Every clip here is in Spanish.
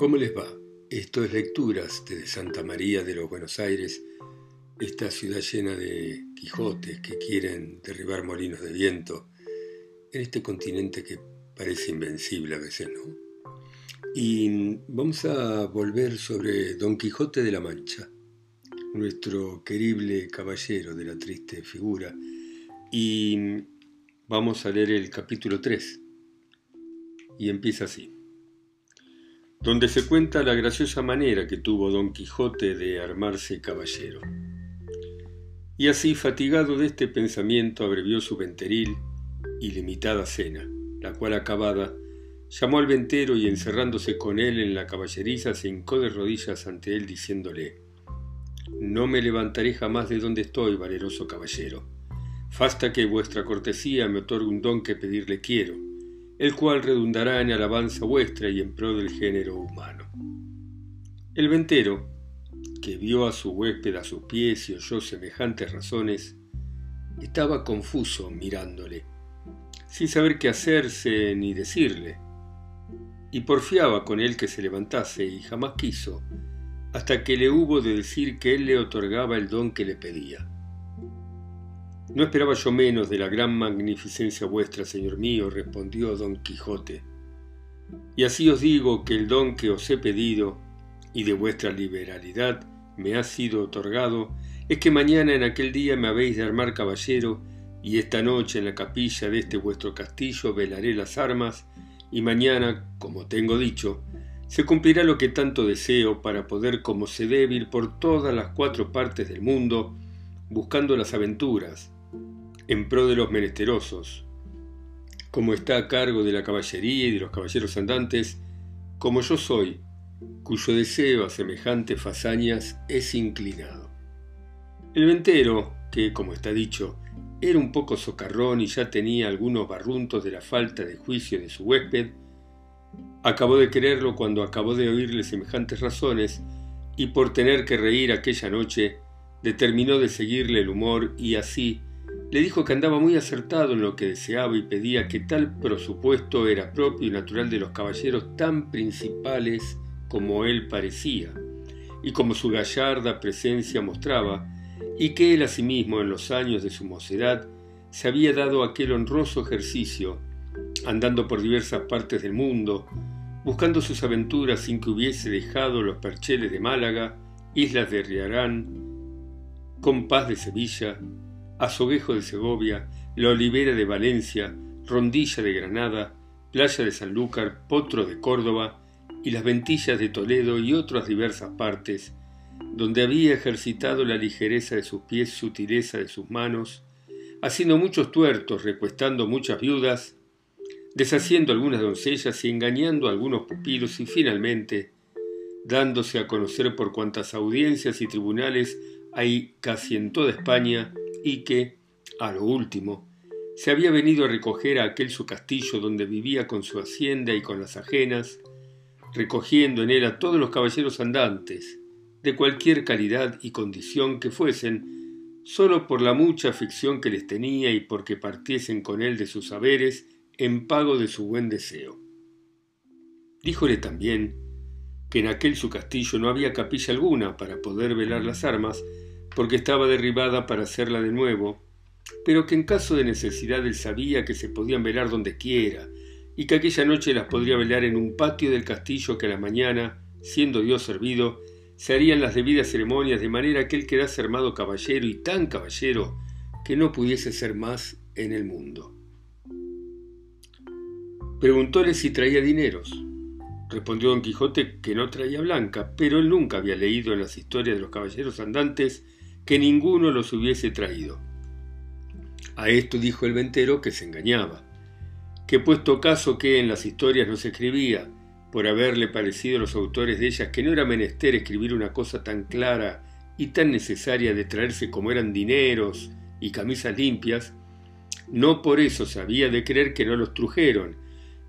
¿Cómo les va? Esto es Lecturas desde Santa María de los Buenos Aires, esta ciudad llena de Quijotes que quieren derribar molinos de viento en este continente que parece invencible a veces, ¿no? Y vamos a volver sobre Don Quijote de la Mancha, nuestro querible caballero de la triste figura, y vamos a leer el capítulo 3, y empieza así donde se cuenta la graciosa manera que tuvo Don Quijote de armarse caballero. Y así, fatigado de este pensamiento, abrevió su venteril y limitada cena, la cual acabada, llamó al ventero y encerrándose con él en la caballeriza, se hincó de rodillas ante él diciéndole, No me levantaré jamás de donde estoy, valeroso caballero. Fasta que vuestra cortesía me otorgue un don que pedirle quiero el cual redundará en alabanza vuestra y en pro del género humano. El ventero, que vio a su huésped a sus pies y oyó semejantes razones, estaba confuso mirándole, sin saber qué hacerse ni decirle, y porfiaba con él que se levantase y jamás quiso, hasta que le hubo de decir que él le otorgaba el don que le pedía. No esperaba yo menos de la gran magnificencia vuestra, señor mío, respondió don Quijote. Y así os digo que el don que os he pedido y de vuestra liberalidad me ha sido otorgado, es que mañana en aquel día me habéis de armar caballero, y esta noche en la capilla de este vuestro castillo velaré las armas, y mañana, como tengo dicho, se cumplirá lo que tanto deseo para poder como se debe ir por todas las cuatro partes del mundo, buscando las aventuras, en pro de los menesterosos, como está a cargo de la caballería y de los caballeros andantes, como yo soy, cuyo deseo a semejantes fazañas es inclinado. El ventero, que, como está dicho, era un poco socarrón y ya tenía algunos barruntos de la falta de juicio de su huésped, acabó de quererlo cuando acabó de oírle semejantes razones y por tener que reír aquella noche, determinó de seguirle el humor y así, le dijo que andaba muy acertado en lo que deseaba y pedía que tal presupuesto era propio y natural de los caballeros tan principales como él parecía, y como su gallarda presencia mostraba, y que él asimismo en los años de su mocedad se había dado aquel honroso ejercicio, andando por diversas partes del mundo, buscando sus aventuras sin que hubiese dejado los percheles de Málaga, islas de Riarán, compás de Sevilla, Azoguejo de Segovia, La Olivera de Valencia, Rondilla de Granada, Playa de Sanlúcar, Potro de Córdoba y las Ventillas de Toledo y otras diversas partes, donde había ejercitado la ligereza de sus pies, sutileza de sus manos, haciendo muchos tuertos, recuestando muchas viudas, deshaciendo algunas doncellas y engañando a algunos pupilos y finalmente dándose a conocer por cuantas audiencias y tribunales hay casi en toda España y que, a lo último, se había venido a recoger a aquel su castillo donde vivía con su hacienda y con las ajenas, recogiendo en él a todos los caballeros andantes, de cualquier calidad y condición que fuesen, sólo por la mucha afición que les tenía y porque partiesen con él de sus saberes en pago de su buen deseo. Díjole también que en aquel su castillo no había capilla alguna para poder velar las armas, porque estaba derribada para hacerla de nuevo, pero que en caso de necesidad él sabía que se podían velar donde quiera, y que aquella noche las podría velar en un patio del castillo que a la mañana, siendo Dios servido, se harían las debidas ceremonias de manera que él quedase armado caballero y tan caballero que no pudiese ser más en el mundo. Preguntóle si traía dineros. Respondió don Quijote que no traía blanca, pero él nunca había leído en las historias de los caballeros andantes que ninguno los hubiese traído. A esto dijo el ventero que se engañaba, que puesto caso que en las historias no se escribía, por haberle parecido a los autores de ellas que no era menester escribir una cosa tan clara y tan necesaria de traerse como eran dineros y camisas limpias, no por eso se había de creer que no los trujeron,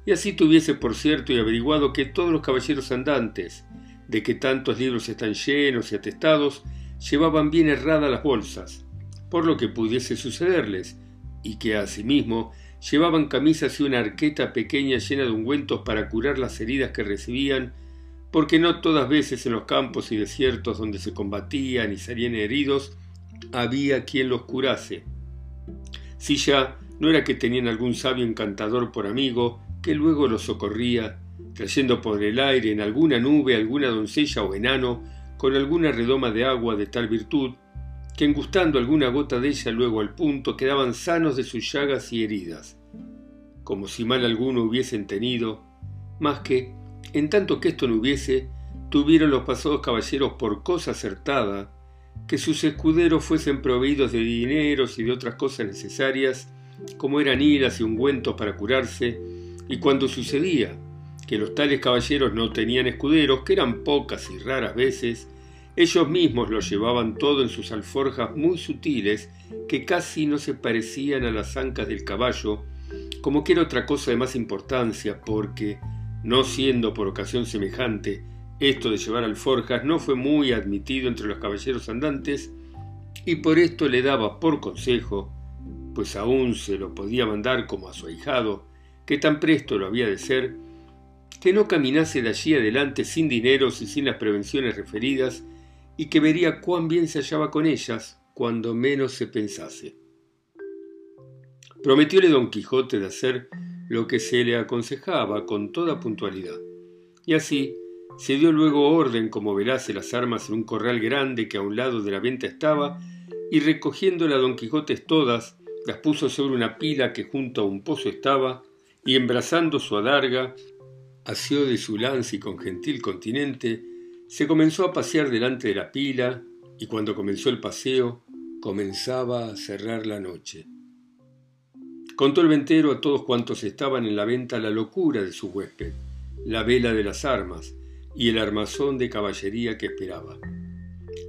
y así tuviese por cierto y averiguado que todos los caballeros andantes, de que tantos libros están llenos y atestados, llevaban bien erradas las bolsas, por lo que pudiese sucederles, y que asimismo llevaban camisas y una arqueta pequeña llena de ungüentos para curar las heridas que recibían, porque no todas veces en los campos y desiertos donde se combatían y salían heridos había quien los curase. Si ya no era que tenían algún sabio encantador por amigo, que luego los socorría, trayendo por el aire en alguna nube alguna doncella o enano, con alguna redoma de agua de tal virtud, que engustando alguna gota de ella luego al punto quedaban sanos de sus llagas y heridas, como si mal alguno hubiesen tenido, más que, en tanto que esto no hubiese, tuvieron los pasados caballeros por cosa acertada, que sus escuderos fuesen proveídos de dineros y de otras cosas necesarias, como eran iras y ungüentos para curarse, y cuando sucedía que los tales caballeros no tenían escuderos, que eran pocas y raras veces, ellos mismos lo llevaban todo en sus alforjas muy sutiles, que casi no se parecían a las ancas del caballo, como que era otra cosa de más importancia, porque, no siendo por ocasión semejante, esto de llevar alforjas no fue muy admitido entre los caballeros andantes, y por esto le daba por consejo pues aún se lo podía mandar como a su ahijado, que tan presto lo había de ser, que no caminase de allí adelante sin dineros y sin las prevenciones referidas, y que vería cuán bien se hallaba con ellas cuando menos se pensase. Prometióle don Quijote de hacer lo que se le aconsejaba con toda puntualidad, y así se dio luego orden como velase las armas en un corral grande que a un lado de la venta estaba, y recogiéndola don Quijote todas, las puso sobre una pila que junto a un pozo estaba, y embrazando su adarga, asió de su lanza y con gentil continente, se comenzó a pasear delante de la pila, y cuando comenzó el paseo, comenzaba a cerrar la noche. Contó el ventero a todos cuantos estaban en la venta la locura de su huésped, la vela de las armas y el armazón de caballería que esperaba.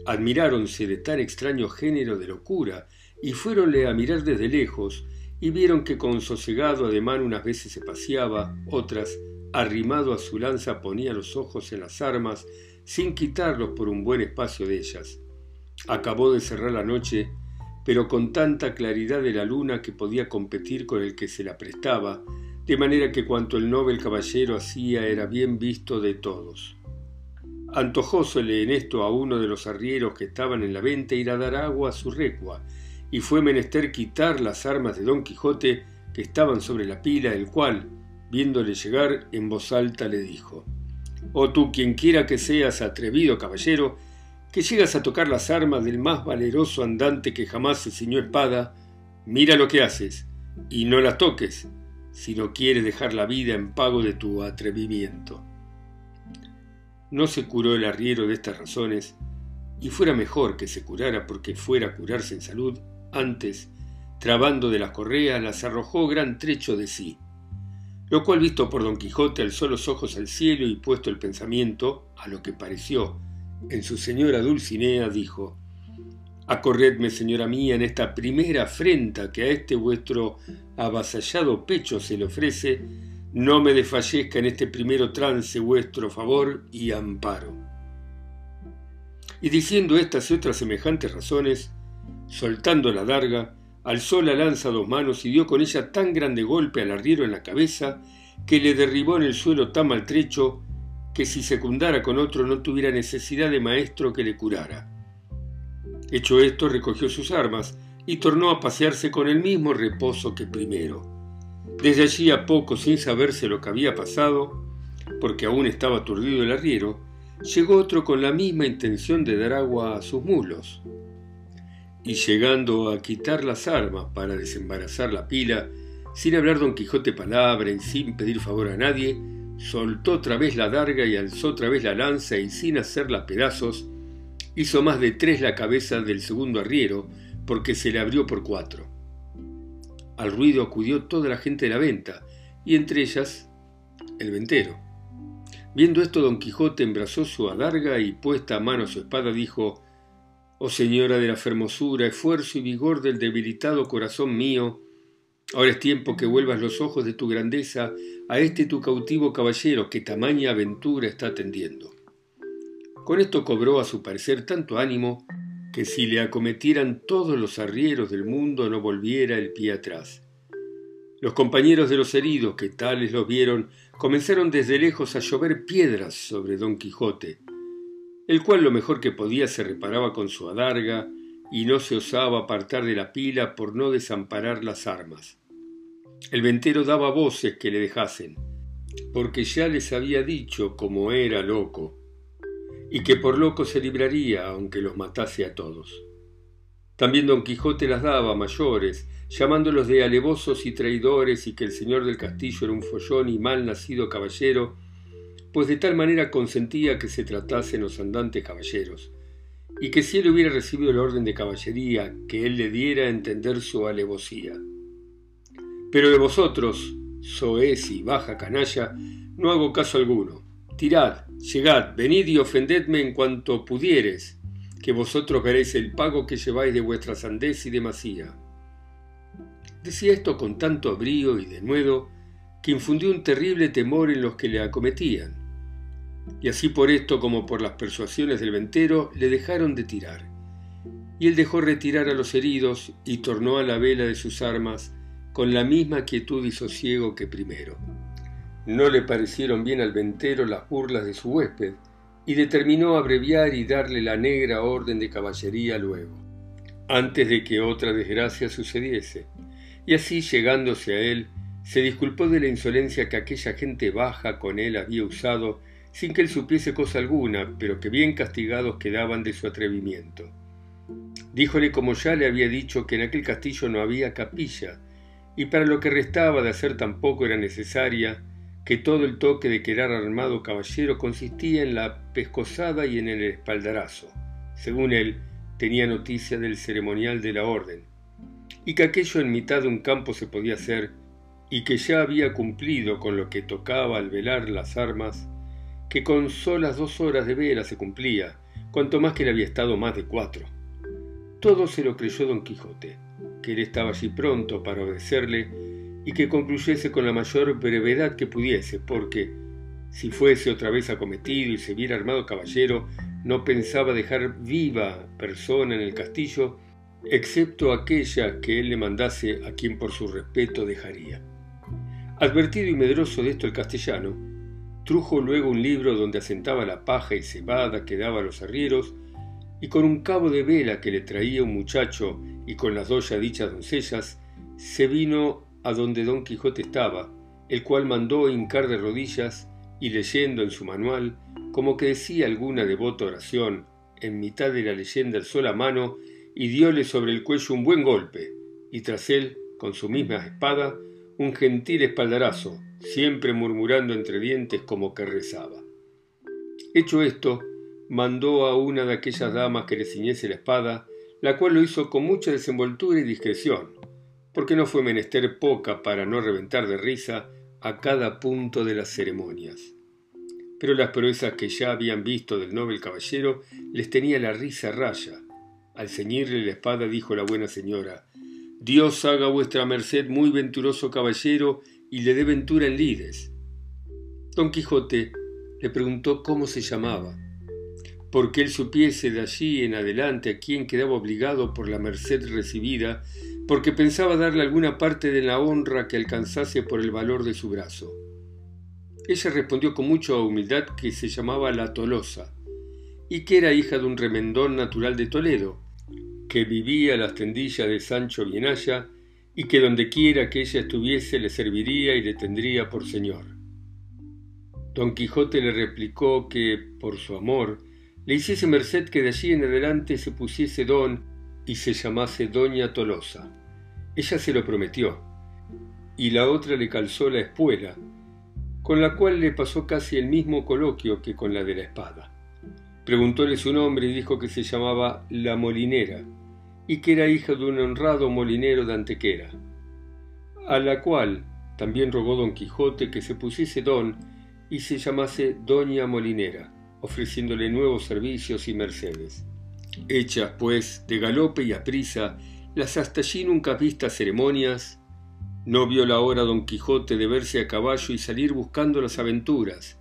Admiráronse de tan extraño género de locura y fuéronle a mirar desde lejos, y vieron que con sosegado ademán unas veces se paseaba, otras, arrimado a su lanza, ponía los ojos en las armas, sin quitarlos por un buen espacio de ellas. Acabó de cerrar la noche, pero con tanta claridad de la luna que podía competir con el que se la prestaba, de manera que cuanto el noble caballero hacía era bien visto de todos. Antojósele en esto a uno de los arrieros que estaban en la venta ir a dar agua a su recua, y fue menester quitar las armas de Don Quijote que estaban sobre la pila, el cual, viéndole llegar, en voz alta le dijo, Oh tú, quien quiera que seas atrevido caballero, que llegas a tocar las armas del más valeroso andante que jamás se ciñó espada, mira lo que haces, y no las toques, si no quieres dejar la vida en pago de tu atrevimiento. No se curó el arriero de estas razones, y fuera mejor que se curara porque fuera a curarse en salud antes, trabando de las correas, las arrojó gran trecho de sí, lo cual visto por don Quijote alzó los ojos al cielo y puesto el pensamiento, a lo que pareció, en su señora Dulcinea, dijo, Acorredme, señora mía, en esta primera afrenta que a este vuestro avasallado pecho se le ofrece, no me desfallezca en este primero trance vuestro favor y amparo. Y diciendo estas y otras semejantes razones, Soltando la darga, alzó la lanza a dos manos y dio con ella tan grande golpe al arriero en la cabeza que le derribó en el suelo tan maltrecho que si secundara con otro no tuviera necesidad de maestro que le curara. Hecho esto, recogió sus armas y tornó a pasearse con el mismo reposo que primero. Desde allí a poco, sin saberse lo que había pasado, porque aún estaba aturdido el arriero, llegó otro con la misma intención de dar agua a sus mulos y llegando a quitar las armas para desembarazar la pila, sin hablar don Quijote palabra y sin pedir favor a nadie, soltó otra vez la darga y alzó otra vez la lanza y sin hacerla pedazos, hizo más de tres la cabeza del segundo arriero, porque se le abrió por cuatro. Al ruido acudió toda la gente de la venta, y entre ellas el ventero. Viendo esto, don Quijote embrazó su adarga y puesta a mano su espada dijo Oh Señora de la fermosura, esfuerzo y vigor del debilitado corazón mío, ahora es tiempo que vuelvas los ojos de tu grandeza a este tu cautivo caballero que tamaña aventura está atendiendo. Con esto cobró a su parecer tanto ánimo que si le acometieran todos los arrieros del mundo no volviera el pie atrás. Los compañeros de los heridos, que tales los vieron, comenzaron desde lejos a llover piedras sobre don Quijote, el cual lo mejor que podía se reparaba con su adarga y no se osaba apartar de la pila por no desamparar las armas. El ventero daba voces que le dejasen, porque ya les había dicho como era loco, y que por loco se libraría aunque los matase a todos. También don Quijote las daba mayores, llamándolos de alevosos y traidores y que el señor del castillo era un follón y mal nacido caballero, pues de tal manera consentía que se tratasen los andantes caballeros, y que si él hubiera recibido el orden de caballería, que él le diera a entender su alevosía. Pero de vosotros, soez y baja canalla, no hago caso alguno. Tirad, llegad, venid y ofendedme en cuanto pudieres, que vosotros veréis el pago que lleváis de vuestra sandez y demasía. Decía esto con tanto brío y denuedo que infundió un terrible temor en los que le acometían. Y así por esto como por las persuasiones del ventero le dejaron de tirar. Y él dejó retirar a los heridos y tornó a la vela de sus armas con la misma quietud y sosiego que primero. No le parecieron bien al ventero las burlas de su huésped, y determinó abreviar y darle la negra orden de caballería luego, antes de que otra desgracia sucediese, y así llegándose a él, se disculpó de la insolencia que aquella gente baja con él había usado, sin que él supiese cosa alguna, pero que bien castigados quedaban de su atrevimiento. Díjole como ya le había dicho que en aquel castillo no había capilla, y para lo que restaba de hacer tampoco era necesaria, que todo el toque de quedar armado caballero consistía en la pescosada y en el espaldarazo. Según él, tenía noticia del ceremonial de la orden, y que aquello en mitad de un campo se podía hacer, y que ya había cumplido con lo que tocaba al velar las armas, que con solas dos horas de vela se cumplía, cuanto más que le había estado más de cuatro. Todo se lo creyó don Quijote, que él estaba allí pronto para obedecerle y que concluyese con la mayor brevedad que pudiese, porque, si fuese otra vez acometido y se viera armado caballero, no pensaba dejar viva persona en el castillo, excepto aquella que él le mandase a quien por su respeto dejaría. Advertido y medroso de esto el castellano, trujo luego un libro donde asentaba la paja y cebada que daba a los arrieros, y con un cabo de vela que le traía un muchacho y con las dos ya dichas doncellas, se vino a donde don Quijote estaba, el cual mandó hincar de rodillas y leyendo en su manual, como que decía alguna devota oración, en mitad de la leyenda alzó la mano y diole sobre el cuello un buen golpe, y tras él, con su misma espada, un gentil espaldarazo, siempre murmurando entre dientes como que rezaba. Hecho esto, mandó a una de aquellas damas que le ciñese la espada, la cual lo hizo con mucha desenvoltura y discreción, porque no fue menester poca para no reventar de risa a cada punto de las ceremonias. Pero las proezas que ya habían visto del noble caballero les tenía la risa raya. Al ceñirle la espada dijo la buena señora, Dios haga vuestra merced muy venturoso caballero y le dé ventura en lides. Don Quijote le preguntó cómo se llamaba, porque él supiese de allí en adelante a quién quedaba obligado por la merced recibida porque pensaba darle alguna parte de la honra que alcanzase por el valor de su brazo. Ella respondió con mucha humildad que se llamaba La Tolosa, y que era hija de un remendón natural de Toledo, que vivía a las tendillas de Sancho Bienaya, y que donde quiera que ella estuviese le serviría y le tendría por señor. Don Quijote le replicó que, por su amor, le hiciese merced que de allí en adelante se pusiese don y se llamase Doña Tolosa. Ella se lo prometió, y la otra le calzó la espuela, con la cual le pasó casi el mismo coloquio que con la de la espada. Preguntóle su nombre y dijo que se llamaba La Molinera, y que era hija de un honrado molinero de Antequera, a la cual también rogó don Quijote que se pusiese don y se llamase Doña Molinera, ofreciéndole nuevos servicios y mercedes. Hechas, pues, de galope y a prisa, las hasta allí nunca vistas ceremonias, no vio la hora don Quijote de verse a caballo y salir buscando las aventuras,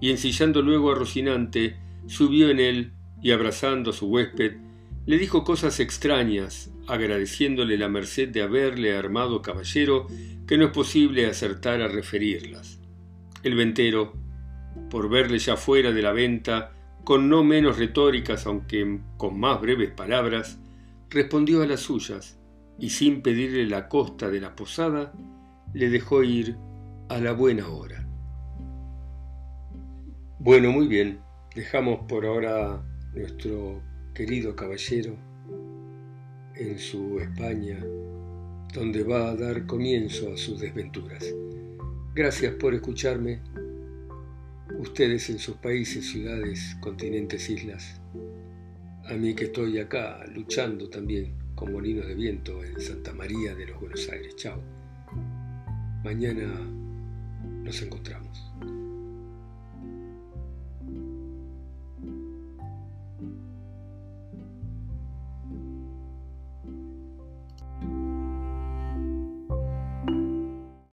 y ensillando luego a Rocinante, subió en él y abrazando a su huésped, Le dijo cosas extrañas, agradeciéndole la merced de haberle armado caballero, que no es posible acertar a referirlas. El ventero, por verle ya fuera de la venta, con no menos retóricas, aunque con más breves palabras, respondió a las suyas, y sin pedirle la costa de la posada, le dejó ir a la buena hora. Bueno, muy bien, dejamos por ahora nuestro querido caballero en su España, donde va a dar comienzo a sus desventuras. Gracias por escucharme, ustedes en sus países, ciudades, continentes, islas, a mí que estoy acá luchando también con molinos de viento en Santa María de los Buenos Aires. Chao. Mañana nos encontramos.